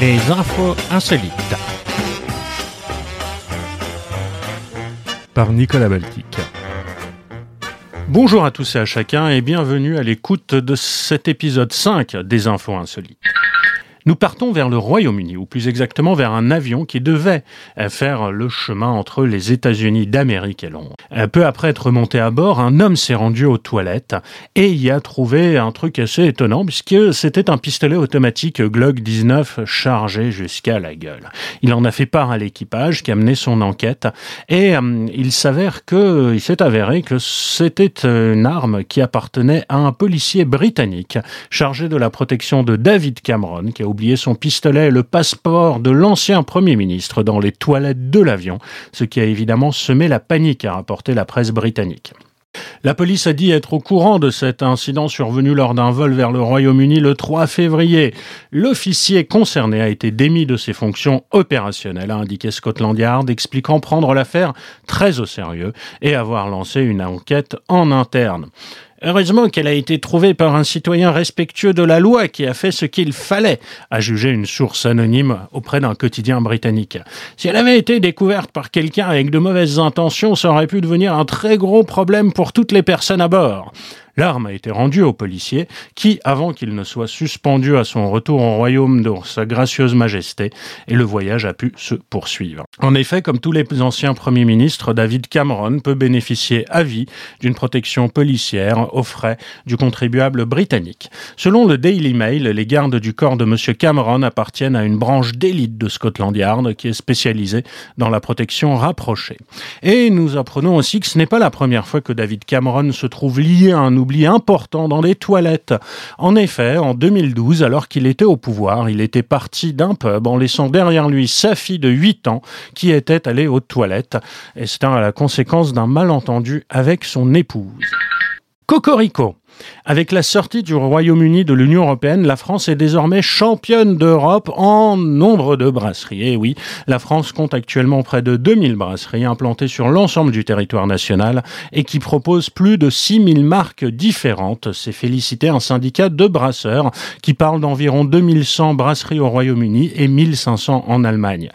Les infos insolites. Par Nicolas Baltic. Bonjour à tous et à chacun et bienvenue à l'écoute de cet épisode 5 des infos insolites. Nous partons vers le Royaume-Uni, ou plus exactement vers un avion qui devait euh, faire le chemin entre les États-Unis d'Amérique et Londres. Euh, peu après être monté à bord, un homme s'est rendu aux toilettes et y a trouvé un truc assez étonnant puisque c'était un pistolet automatique Glock 19 chargé jusqu'à la gueule. Il en a fait part à l'équipage qui a mené son enquête et euh, il s'avère que il s'est avéré que c'était une arme qui appartenait à un policier britannique chargé de la protection de David Cameron qui oublié son pistolet et le passeport de l'ancien Premier ministre dans les toilettes de l'avion, ce qui a évidemment semé la panique, a rapporté la presse britannique. La police a dit être au courant de cet incident survenu lors d'un vol vers le Royaume-Uni le 3 février. L'officier concerné a été démis de ses fonctions opérationnelles, a indiqué Scotland Yard, expliquant prendre l'affaire très au sérieux et avoir lancé une enquête en interne. Heureusement qu'elle a été trouvée par un citoyen respectueux de la loi qui a fait ce qu'il fallait, a jugé une source anonyme auprès d'un quotidien britannique. Si elle avait été découverte par quelqu'un avec de mauvaises intentions, ça aurait pu devenir un très gros problème pour toutes les personnes à bord. L'arme a été rendue au policier qui, avant qu'il ne soit suspendu à son retour au royaume de sa gracieuse majesté, et le voyage a pu se poursuivre. En effet, comme tous les anciens premiers ministres, David Cameron peut bénéficier à vie d'une protection policière aux frais du contribuable britannique. Selon le Daily Mail, les gardes du corps de M. Cameron appartiennent à une branche d'élite de Scotland Yard qui est spécialisée dans la protection rapprochée. Et nous apprenons aussi que ce n'est pas la première fois que David Cameron se trouve lié à un important dans les toilettes. En effet, en 2012, alors qu'il était au pouvoir, il était parti d'un pub en laissant derrière lui sa fille de 8 ans qui était allée aux toilettes. Et c'était à la conséquence d'un malentendu avec son épouse. Cocorico. Avec la sortie du Royaume-Uni de l'Union européenne, la France est désormais championne d'Europe en nombre de brasseries. Et oui, la France compte actuellement près de 2000 brasseries implantées sur l'ensemble du territoire national et qui proposent plus de 6000 marques différentes. C'est félicité un syndicat de brasseurs qui parle d'environ 2100 brasseries au Royaume-Uni et 1500 en Allemagne.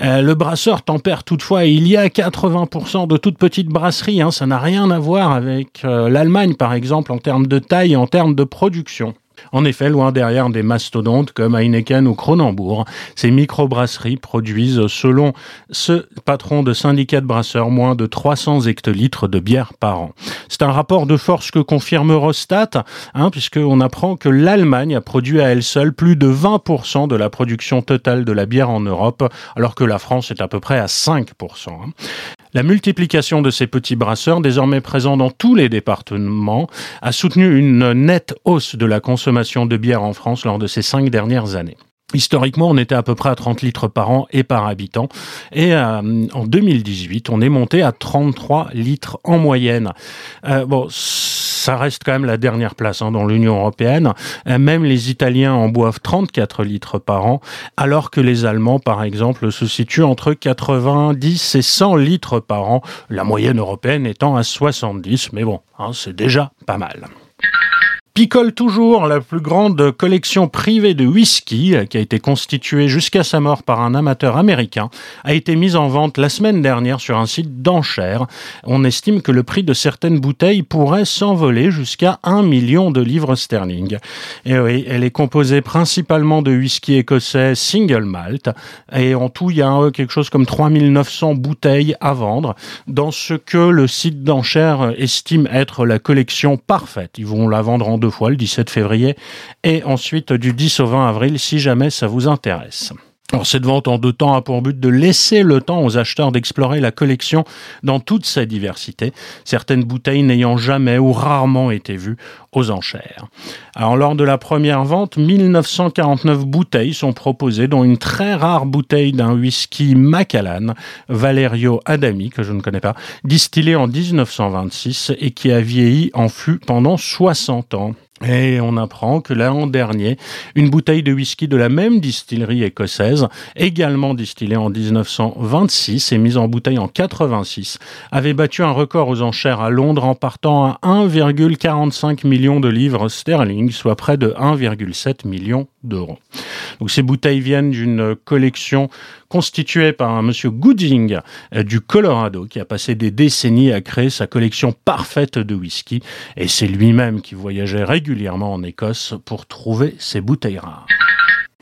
Euh, le brasseur tempère toutefois, il y a 80% de toutes petites brasseries, hein, ça n'a rien à voir avec euh, l'Allemagne par exemple en termes de taille et en termes de production. En effet, loin derrière des mastodontes comme Heineken ou Cronenbourg, ces microbrasseries produisent, selon ce patron de syndicat de brasseurs, moins de 300 hectolitres de bière par an. C'est un rapport de force que confirme Eurostat, hein, puisqu'on apprend que l'Allemagne a produit à elle seule plus de 20% de la production totale de la bière en Europe, alors que la France est à peu près à 5%. La multiplication de ces petits brasseurs, désormais présents dans tous les départements, a soutenu une nette hausse de la consommation de bière en France lors de ces cinq dernières années. Historiquement, on était à peu près à 30 litres par an et par habitant. Et euh, en 2018, on est monté à 33 litres en moyenne. Euh, ça reste quand même la dernière place hein, dans l'Union européenne. Euh, même les Italiens en boivent 34 litres par an, alors que les Allemands, par exemple, se situent entre 90 et 100 litres par an, la moyenne européenne étant à 70. Mais bon, hein, c'est déjà pas mal. Picole toujours, la plus grande collection privée de whisky, qui a été constituée jusqu'à sa mort par un amateur américain, a été mise en vente la semaine dernière sur un site d'enchères. On estime que le prix de certaines bouteilles pourrait s'envoler jusqu'à 1 million de livres sterling. Et oui, elle est composée principalement de whisky écossais single malt, et en tout, il y a quelque chose comme 3900 bouteilles à vendre, dans ce que le site d'enchères estime être la collection parfaite. Ils vont la vendre en deux fois, le 17 février, et ensuite du 10 au 20 avril, si jamais ça vous intéresse. Alors, cette vente en deux temps a pour but de laisser le temps aux acheteurs d'explorer la collection dans toute sa diversité, certaines bouteilles n'ayant jamais ou rarement été vues aux enchères. Alors, lors de la première vente, 1949 bouteilles sont proposées, dont une très rare bouteille d'un whisky Macallan, Valerio Adami, que je ne connais pas, distillé en 1926 et qui a vieilli en fût pendant 60 ans. Et on apprend que l'an dernier, une bouteille de whisky de la même distillerie écossaise, également distillée en 1926 et mise en bouteille en 86, avait battu un record aux enchères à Londres en partant à 1,45 million de livres sterling, soit près de 1,7 million d'euros. Donc ces bouteilles viennent d'une collection constituée par un monsieur Gooding euh, du Colorado qui a passé des décennies à créer sa collection parfaite de whisky et c'est lui-même qui voyageait régulièrement en Écosse pour trouver ces bouteilles rares.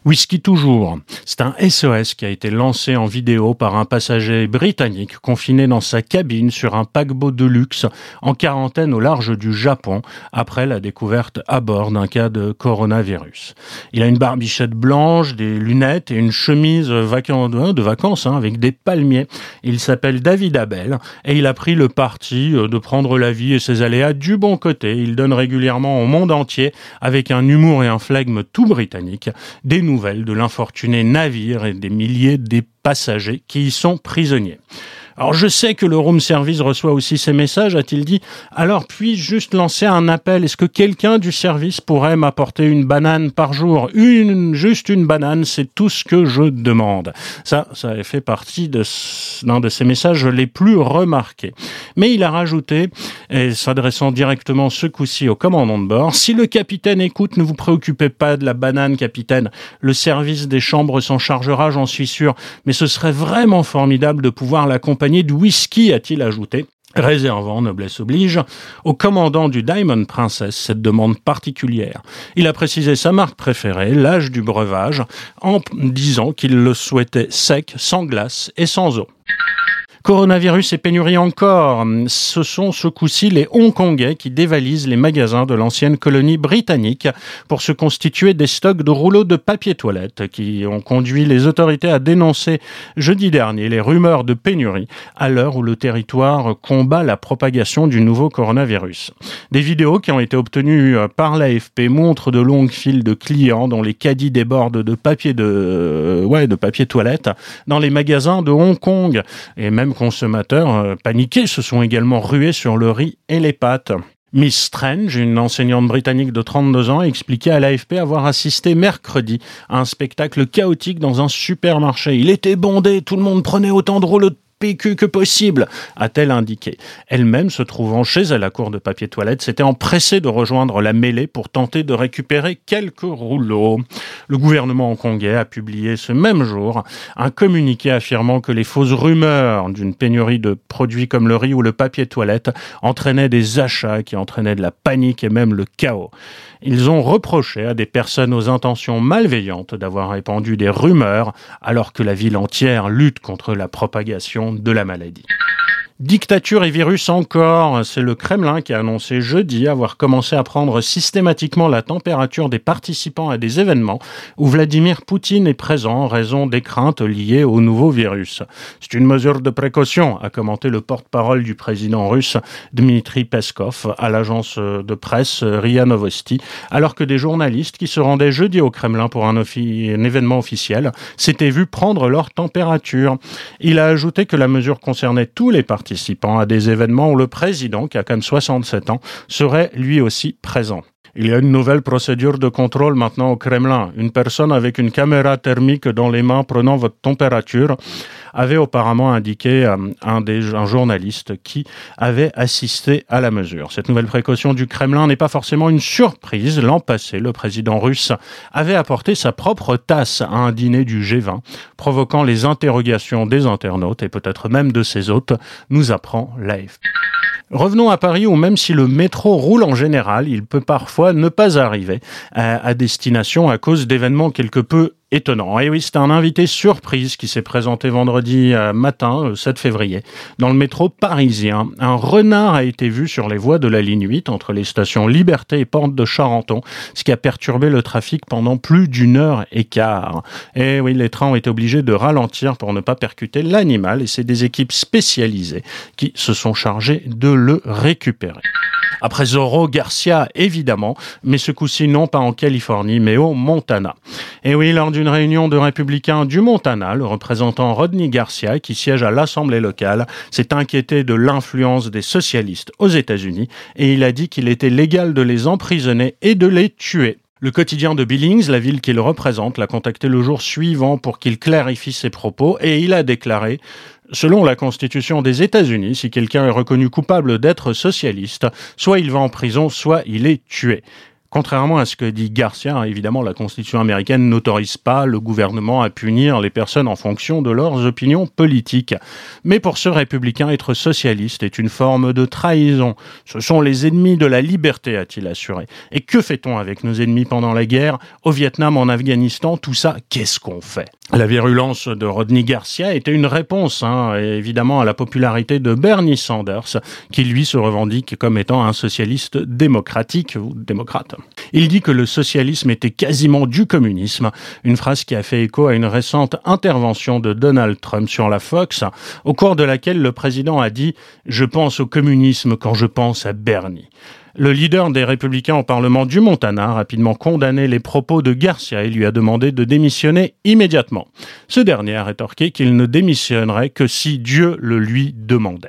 Whisky toujours. C'est un SOS qui a été lancé en vidéo par un passager britannique confiné dans sa cabine sur un paquebot de luxe en quarantaine au large du Japon après la découverte à bord d'un cas de coronavirus. Il a une barbichette blanche, des lunettes et une chemise de vacances hein, avec des palmiers. Il s'appelle David Abel et il a pris le parti euh, de prendre la vie et ses aléas du bon côté. Il donne régulièrement au monde entier, avec un humour et un flegme tout britannique, des de l'infortuné navire et des milliers des passagers qui y sont prisonniers. Alors je sais que le room service reçoit aussi ces messages, a-t-il dit. Alors puis-je juste lancer un appel? Est-ce que quelqu'un du service pourrait m'apporter une banane par jour? Une, juste une banane, c'est tout ce que je demande. Ça, ça fait partie de d'un de ces messages les plus remarqués. Mais il a rajouté, et s'adressant directement ce coup-ci au commandant de bord, si le capitaine écoute, ne vous préoccupez pas de la banane, capitaine. Le service des chambres s'en chargera, j'en suis sûr. Mais ce serait vraiment formidable de pouvoir l'accompagner du whisky, a-t-il ajouté réservant, noblesse oblige, au commandant du Diamond Princess cette demande particulière. Il a précisé sa marque préférée, l'âge du breuvage, en disant qu'il le souhaitait sec, sans glace et sans eau. Coronavirus et pénurie encore. Ce sont ce coup-ci les Hongkongais qui dévalisent les magasins de l'ancienne colonie britannique pour se constituer des stocks de rouleaux de papier toilette qui ont conduit les autorités à dénoncer jeudi dernier les rumeurs de pénurie à l'heure où le territoire combat la propagation du nouveau coronavirus. Des vidéos qui ont été obtenues par l'AFP montrent de longues files de clients dont les caddies débordent de papier de, ouais, de papier toilette dans les magasins de Hong Kong et même consommateurs euh, paniqués se sont également rués sur le riz et les pâtes. Miss Strange, une enseignante britannique de 32 ans, a expliqué à l'AFP avoir assisté mercredi à un spectacle chaotique dans un supermarché. Il était bondé, tout le monde prenait autant de rouleaux de que possible, a-t-elle indiqué. Elle-même, se trouvant chez elle à court de papier toilette, s'était empressée de rejoindre la mêlée pour tenter de récupérer quelques rouleaux. Le gouvernement hongkongais a publié ce même jour un communiqué affirmant que les fausses rumeurs d'une pénurie de produits comme le riz ou le papier toilette entraînaient des achats qui entraînaient de la panique et même le chaos. Ils ont reproché à des personnes aux intentions malveillantes d'avoir répandu des rumeurs alors que la ville entière lutte contre la propagation de la maladie. Dictature et virus encore, c'est le Kremlin qui a annoncé jeudi avoir commencé à prendre systématiquement la température des participants à des événements où Vladimir Poutine est présent en raison des craintes liées au nouveau virus. C'est une mesure de précaution, a commenté le porte-parole du président russe Dmitri Peskov à l'agence de presse RIA Novosti, alors que des journalistes qui se rendaient jeudi au Kremlin pour un, un événement officiel s'étaient vus prendre leur température. Il a ajouté que la mesure concernait tous les participants participant à des événements où le président, qui a quand même 67 ans, serait lui aussi présent. Il y a une nouvelle procédure de contrôle maintenant au Kremlin. Une personne avec une caméra thermique dans les mains prenant votre température avait auparavant indiqué euh, un, des, un journaliste qui avait assisté à la mesure. Cette nouvelle précaution du Kremlin n'est pas forcément une surprise. L'an passé, le président russe avait apporté sa propre tasse à un dîner du G20, provoquant les interrogations des internautes et peut-être même de ses hôtes, nous apprend l'AFP. Revenons à Paris où même si le métro roule en général, il peut parfois ne pas arriver à, destination à cause d'événements quelque peu étonnants. Et oui, c'est un invité surprise qui s'est présenté vendredi euh, matin, 7 euh, février, dans le métro parisien. Un renard a été vu sur les voies de la ligne 8 entre les stations Liberté et Porte de Charenton, ce qui a perturbé le trafic pendant plus d'une heure et quart. Et oui, les trains ont été obligés de ralentir pour ne pas percuter l'animal et c'est des équipes spécialisées qui se sont chargées de le récupérer. Après Zorro, Garcia, évidemment, mais ce coup-ci non pas en Californie, mais au Montana. Et oui, lors d'une réunion de républicains du Montana, le représentant Rodney Garcia, qui siège à l'Assemblée locale, s'est inquiété de l'influence des socialistes aux États-Unis et il a dit qu'il était légal de les emprisonner et de les tuer. Le quotidien de Billings, la ville qu'il représente, l'a contacté le jour suivant pour qu'il clarifie ses propos et il a déclaré Selon la Constitution des États-Unis, si quelqu'un est reconnu coupable d'être socialiste, soit il va en prison, soit il est tué. Contrairement à ce que dit Garcia, hein, évidemment, la Constitution américaine n'autorise pas le gouvernement à punir les personnes en fonction de leurs opinions politiques. Mais pour ce républicain, être socialiste est une forme de trahison. Ce sont les ennemis de la liberté, a-t-il assuré. Et que fait-on avec nos ennemis pendant la guerre? Au Vietnam, en Afghanistan, tout ça, qu'est-ce qu'on fait? La virulence de Rodney Garcia était une réponse, hein, évidemment, à la popularité de Bernie Sanders, qui lui se revendique comme étant un socialiste démocratique ou démocrate. Il dit que le socialisme était quasiment du communisme, une phrase qui a fait écho à une récente intervention de Donald Trump sur la Fox, au cours de laquelle le président a dit ⁇ Je pense au communisme quand je pense à Bernie ⁇ le leader des républicains au Parlement du Montana a rapidement condamné les propos de Garcia et lui a demandé de démissionner immédiatement. Ce dernier a rétorqué qu'il ne démissionnerait que si Dieu le lui demandait.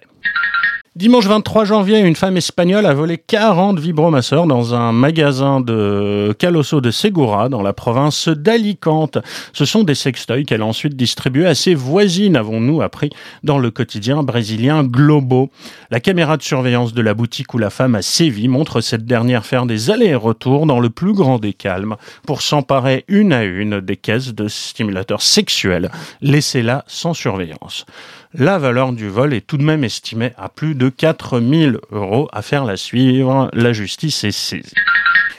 Dimanche 23 janvier, une femme espagnole a volé 40 vibromasseurs dans un magasin de Calosso de Segura dans la province d'Alicante. Ce sont des sextoys qu'elle a ensuite distribués à ses voisines, avons-nous appris dans le quotidien brésilien Globo. La caméra de surveillance de la boutique où la femme a sévi montre cette dernière faire des allers-retours dans le plus grand des calmes pour s'emparer une à une des caisses de stimulateurs sexuels laissées là sans surveillance. La valeur du vol est tout de même estimée à plus de 4000 euros. À faire la suivre, la justice est saisie.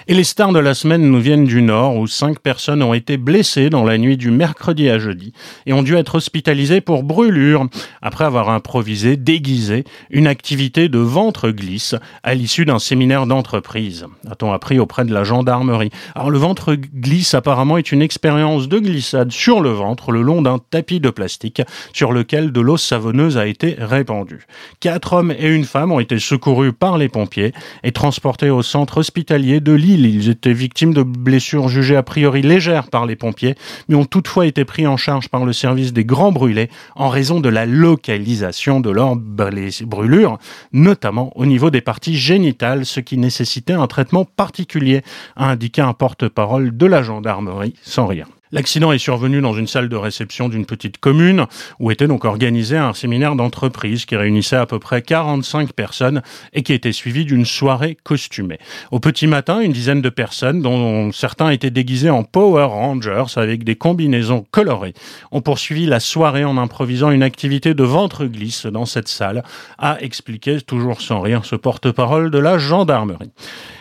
Et les stars de la semaine nous viennent du Nord, où cinq personnes ont été blessées dans la nuit du mercredi à jeudi et ont dû être hospitalisées pour brûlure, après avoir improvisé, déguisé, une activité de ventre glisse à l'issue d'un séminaire d'entreprise, a-t-on appris auprès de la gendarmerie. Alors le ventre glisse apparemment est une expérience de glissade sur le ventre le long d'un tapis de plastique sur lequel de l'eau savonneuse a été répandue. Quatre hommes et une femme ont été secourus par les pompiers et transportés au centre hospitalier de Ils étaient victimes de blessures jugées a priori légères par les pompiers, mais ont toutefois été pris en charge par le service des grands brûlés en raison de la localisation de leurs brûlures, notamment au niveau des parties génitales, ce qui nécessitait un traitement particulier, a indiqué un porte-parole de la gendarmerie sans rire. L'accident est survenu dans une salle de réception d'une petite commune où était donc organisé un séminaire d'entreprise qui réunissait à peu près 45 personnes et qui était suivi d'une soirée costumée. Au petit matin, une dizaine de personnes, dont certains étaient déguisés en Power Rangers avec des combinaisons colorées, ont poursuivi la soirée en improvisant une activité de ventre glisse dans cette salle, a expliqué toujours sans rire ce porte-parole de la gendarmerie.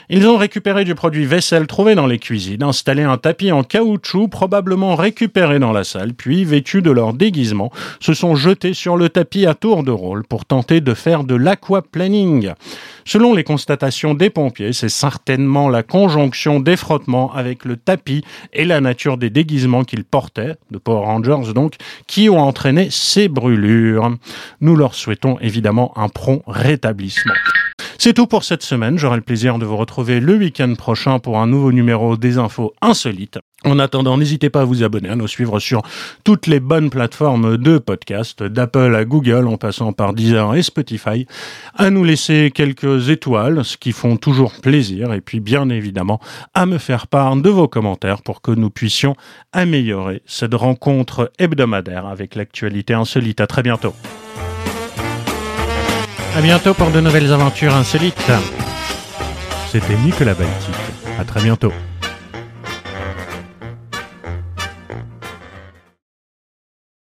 Ils ont récupéré du produit vaisselle trouvé dans les cuisines, installé un tapis en caoutchouc probablement récupéré dans la salle, puis, vêtus de leur déguisement, se sont jetés sur le tapis à tour de rôle pour tenter de faire de l'aquaplaning. Selon les constatations des pompiers, c'est certainement la conjonction des frottements avec le tapis et la nature des déguisements qu'ils portaient, de Power Rangers donc, qui ont entraîné ces brûlures. Nous leur souhaitons évidemment un prompt rétablissement. C'est tout pour cette semaine. J'aurai le plaisir de vous retrouver le week-end prochain pour un nouveau numéro des infos insolites. En attendant, n'hésitez pas à vous abonner, à nous suivre sur toutes les bonnes plateformes de podcast, d'Apple à Google, en passant par Deezer et Spotify, à nous laisser quelques étoiles, ce qui font toujours plaisir, et puis bien évidemment à me faire part de vos commentaires pour que nous puissions améliorer cette rencontre hebdomadaire avec l'actualité insolite. À très bientôt. À bientôt pour de nouvelles aventures insolites. C'était Nicolas Baltique. À très bientôt.